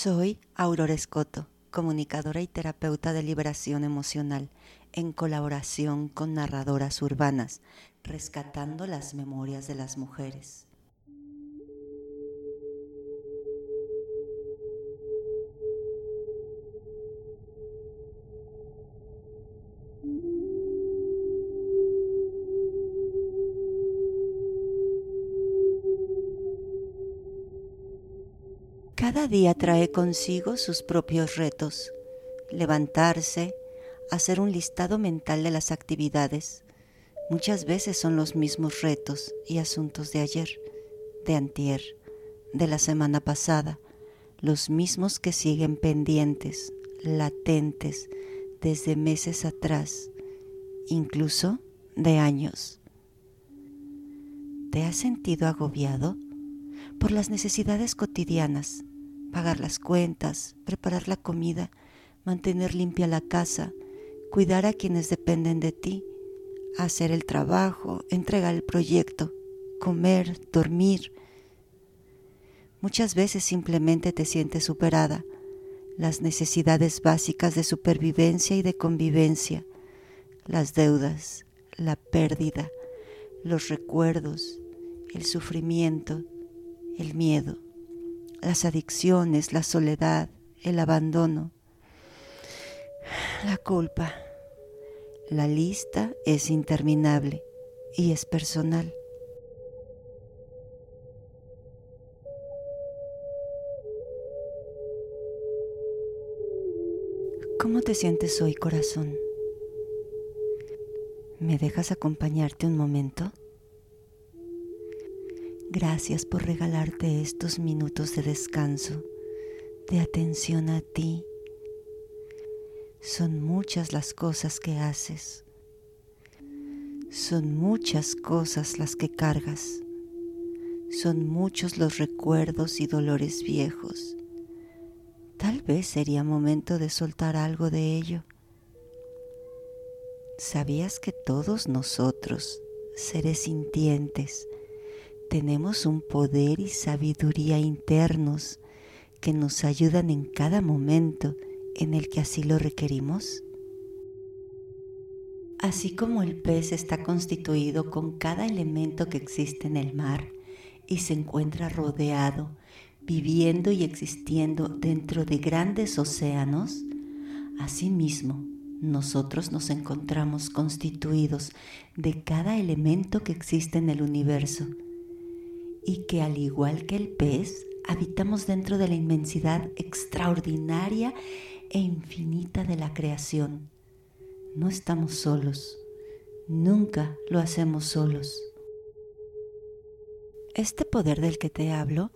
Soy Aurora Escoto, comunicadora y terapeuta de liberación emocional, en colaboración con narradoras urbanas, rescatando las memorias de las mujeres. Cada día trae consigo sus propios retos. Levantarse, hacer un listado mental de las actividades. Muchas veces son los mismos retos y asuntos de ayer, de antier, de la semana pasada, los mismos que siguen pendientes, latentes, desde meses atrás, incluso de años. ¿Te has sentido agobiado por las necesidades cotidianas? Pagar las cuentas, preparar la comida, mantener limpia la casa, cuidar a quienes dependen de ti, hacer el trabajo, entregar el proyecto, comer, dormir. Muchas veces simplemente te sientes superada. Las necesidades básicas de supervivencia y de convivencia, las deudas, la pérdida, los recuerdos, el sufrimiento, el miedo las adicciones, la soledad, el abandono, la culpa. La lista es interminable y es personal. ¿Cómo te sientes hoy, corazón? ¿Me dejas acompañarte un momento? Gracias por regalarte estos minutos de descanso, de atención a ti. Son muchas las cosas que haces. Son muchas cosas las que cargas. Son muchos los recuerdos y dolores viejos. Tal vez sería momento de soltar algo de ello. ¿Sabías que todos nosotros, seres sintientes, tenemos un poder y sabiduría internos que nos ayudan en cada momento en el que así lo requerimos? Así como el pez está constituido con cada elemento que existe en el mar y se encuentra rodeado, viviendo y existiendo dentro de grandes océanos, asimismo nosotros nos encontramos constituidos de cada elemento que existe en el universo y que al igual que el pez, habitamos dentro de la inmensidad extraordinaria e infinita de la creación. No estamos solos, nunca lo hacemos solos. Este poder del que te hablo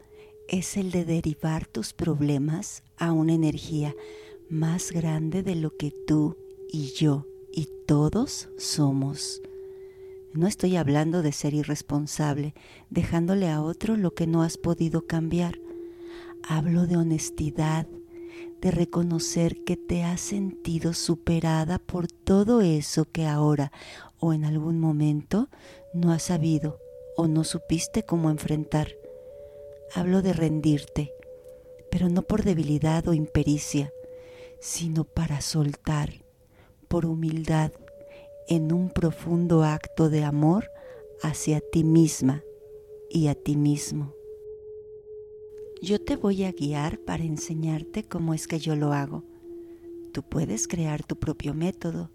es el de derivar tus problemas a una energía más grande de lo que tú y yo y todos somos. No estoy hablando de ser irresponsable, dejándole a otro lo que no has podido cambiar. Hablo de honestidad, de reconocer que te has sentido superada por todo eso que ahora o en algún momento no has sabido o no supiste cómo enfrentar. Hablo de rendirte, pero no por debilidad o impericia, sino para soltar, por humildad, en un profundo acto de amor hacia ti misma y a ti mismo. Yo te voy a guiar para enseñarte cómo es que yo lo hago. Tú puedes crear tu propio método,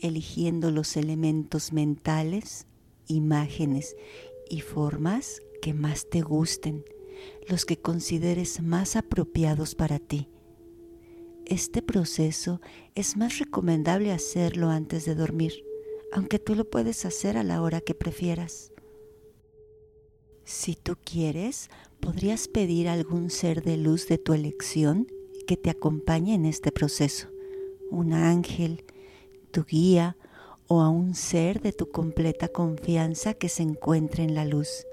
eligiendo los elementos mentales, imágenes y formas que más te gusten, los que consideres más apropiados para ti. Este proceso es más recomendable hacerlo antes de dormir, aunque tú lo puedes hacer a la hora que prefieras. Si tú quieres, podrías pedir a algún ser de luz de tu elección que te acompañe en este proceso, un ángel, tu guía o a un ser de tu completa confianza que se encuentre en la luz.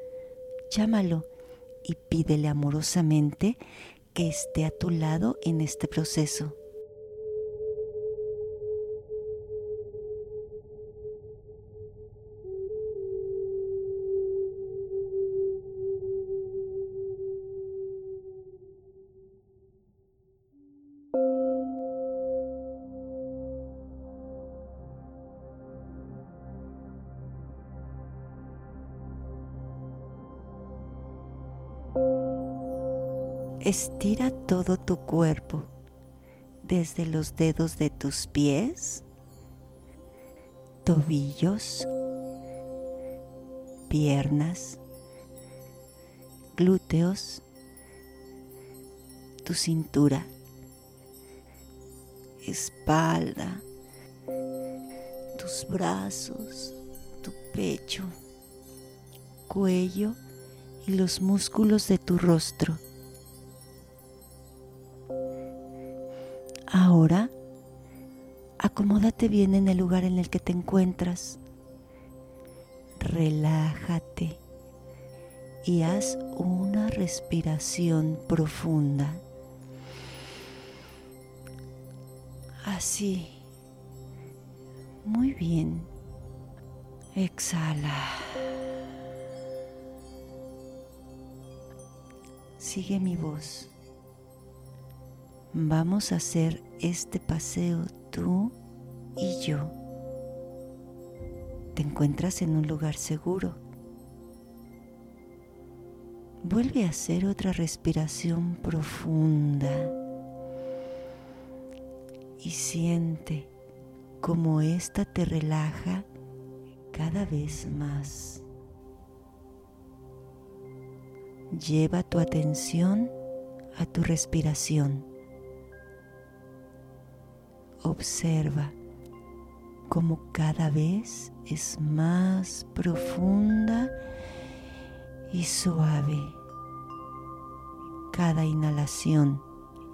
Llámalo y pídele amorosamente que esté a tu lado en este proceso. Estira todo tu cuerpo, desde los dedos de tus pies, tobillos, piernas, glúteos, tu cintura, espalda, tus brazos, tu pecho, cuello y los músculos de tu rostro. Ahora, acomódate bien en el lugar en el que te encuentras. Relájate y haz una respiración profunda. Así. Muy bien. Exhala. Sigue mi voz. Vamos a hacer este paseo tú y yo. Te encuentras en un lugar seguro. Vuelve a hacer otra respiración profunda y siente cómo esta te relaja cada vez más. Lleva tu atención a tu respiración. Observa cómo cada vez es más profunda y suave. Cada inhalación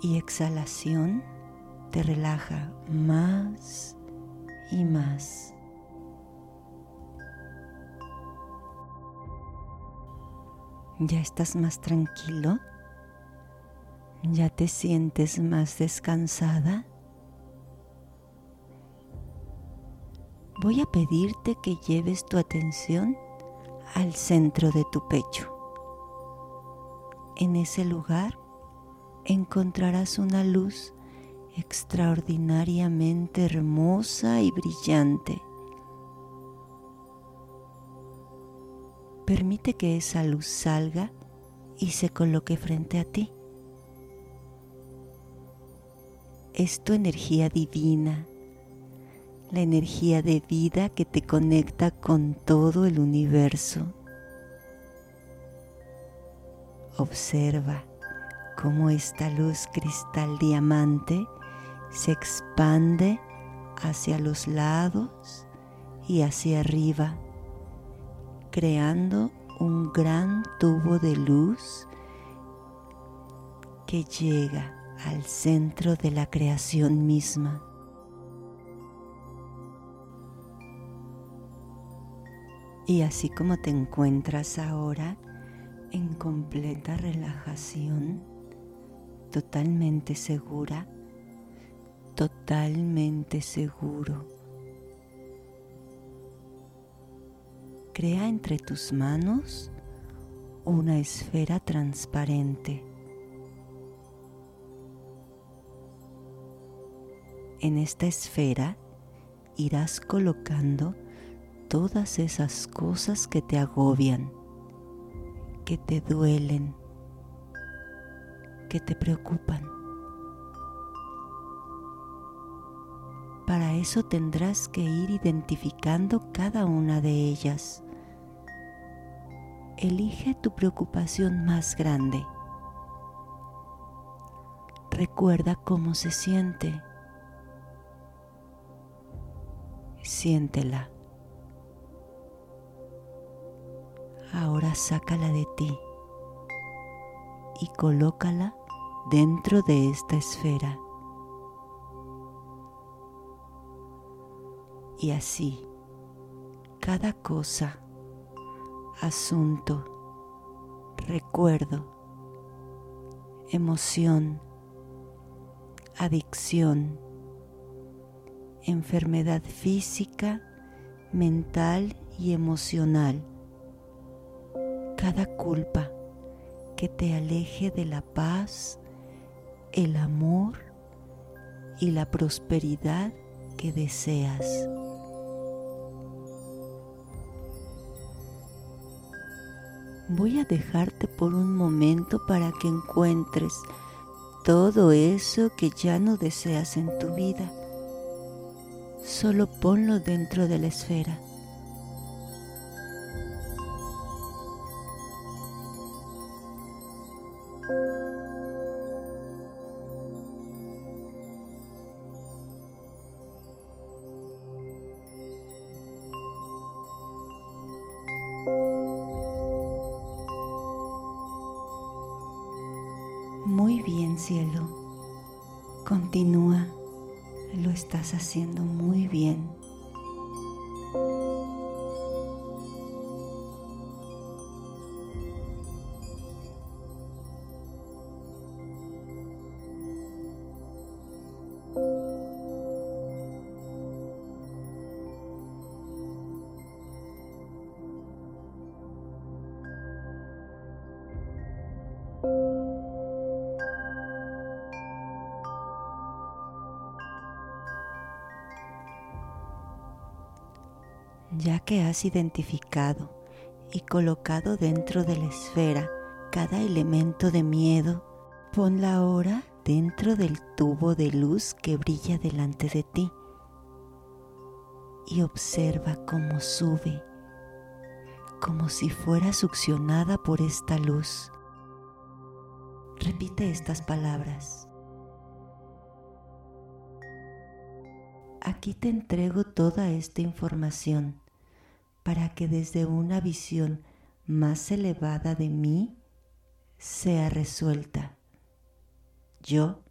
y exhalación te relaja más y más. ¿Ya estás más tranquilo? ¿Ya te sientes más descansada? Voy a pedirte que lleves tu atención al centro de tu pecho. En ese lugar encontrarás una luz extraordinariamente hermosa y brillante. Permite que esa luz salga y se coloque frente a ti. Es tu energía divina, la energía de vida que te conecta con todo el universo. Observa cómo esta luz cristal diamante se expande hacia los lados y hacia arriba creando un gran tubo de luz que llega al centro de la creación misma. Y así como te encuentras ahora en completa relajación, totalmente segura, totalmente seguro crea entre tus manos una esfera transparente. En esta esfera irás colocando todas esas cosas que te agobian, que te duelen, que te preocupan. Para eso tendrás que ir identificando cada una de ellas elige tu preocupación más grande. Recuerda cómo se siente. Siéntela. Ahora sácala de ti y colócala dentro de esta esfera. Y así, cada cosa asunto, recuerdo, emoción, adicción, enfermedad física, mental y emocional, cada culpa que te aleje de la paz, el amor y la prosperidad que deseas. voy a dejarte por un momento para que encuentres todo eso que ya no deseas en tu vida. Solo ponlo dentro de la esfera. Muy bien, cielo. Continúa. Lo estás haciendo ya que has identificado y colocado dentro de la esfera cada elemento de miedo, ponla ahora dentro del tubo de luz que brilla delante de ti y observa cómo sube, como si fuera succionada por esta luz. Repite estas palabras. Aquí te entrego toda esta información para que desde una visión más elevada de mí sea resuelta. Yo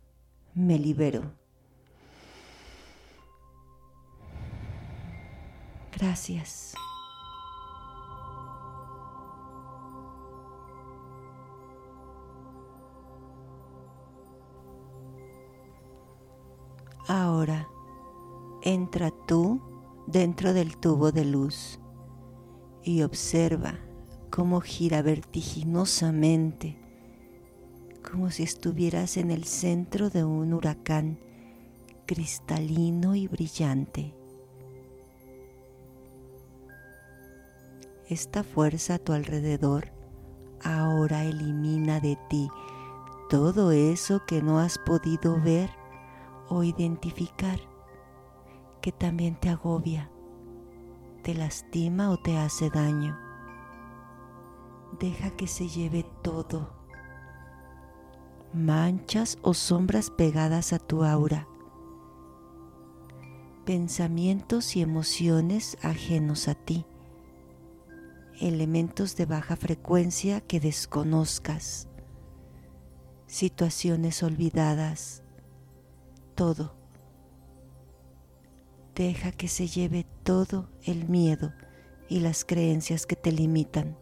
me libero. Gracias. Ahora entra tú dentro del tubo de luz y observa cómo gira vertiginosamente, como si estuvieras en el centro de un huracán cristalino y brillante. Esta fuerza a tu alrededor ahora elimina de ti todo eso que no has podido ver o identificar, que también te agobia te lastima o te hace daño. Deja que se lleve todo. Manchas o sombras pegadas a tu aura. Pensamientos y emociones ajenos a ti. Elementos de baja frecuencia que desconozcas. Situaciones olvidadas. Todo Deja que se lleve todo el miedo y las creencias que te limitan.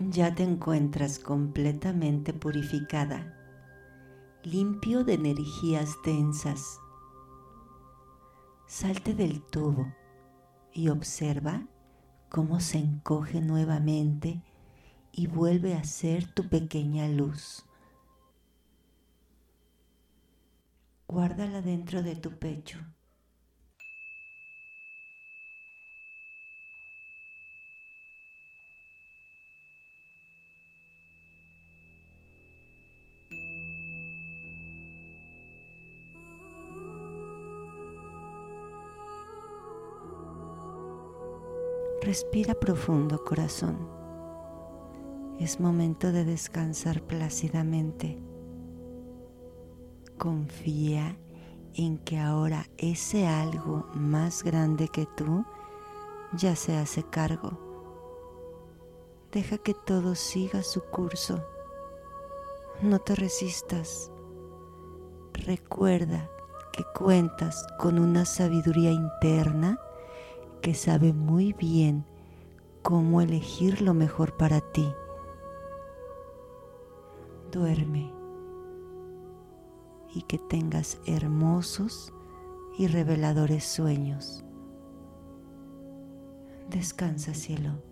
Ya te encuentras completamente purificada, limpio de energías densas. Salte del tubo y observa cómo se encoge nuevamente y vuelve a ser tu pequeña luz. Guárdala dentro de tu pecho. Respira profundo, corazón. Es momento de descansar plácidamente. Confía en que ahora ese algo más grande que tú ya se hace cargo. Deja que todo siga su curso. No te resistas. Recuerda que cuentas con una sabiduría interna que sabe muy bien cómo elegir lo mejor para ti. Duerme y que tengas hermosos y reveladores sueños. Descansa, cielo.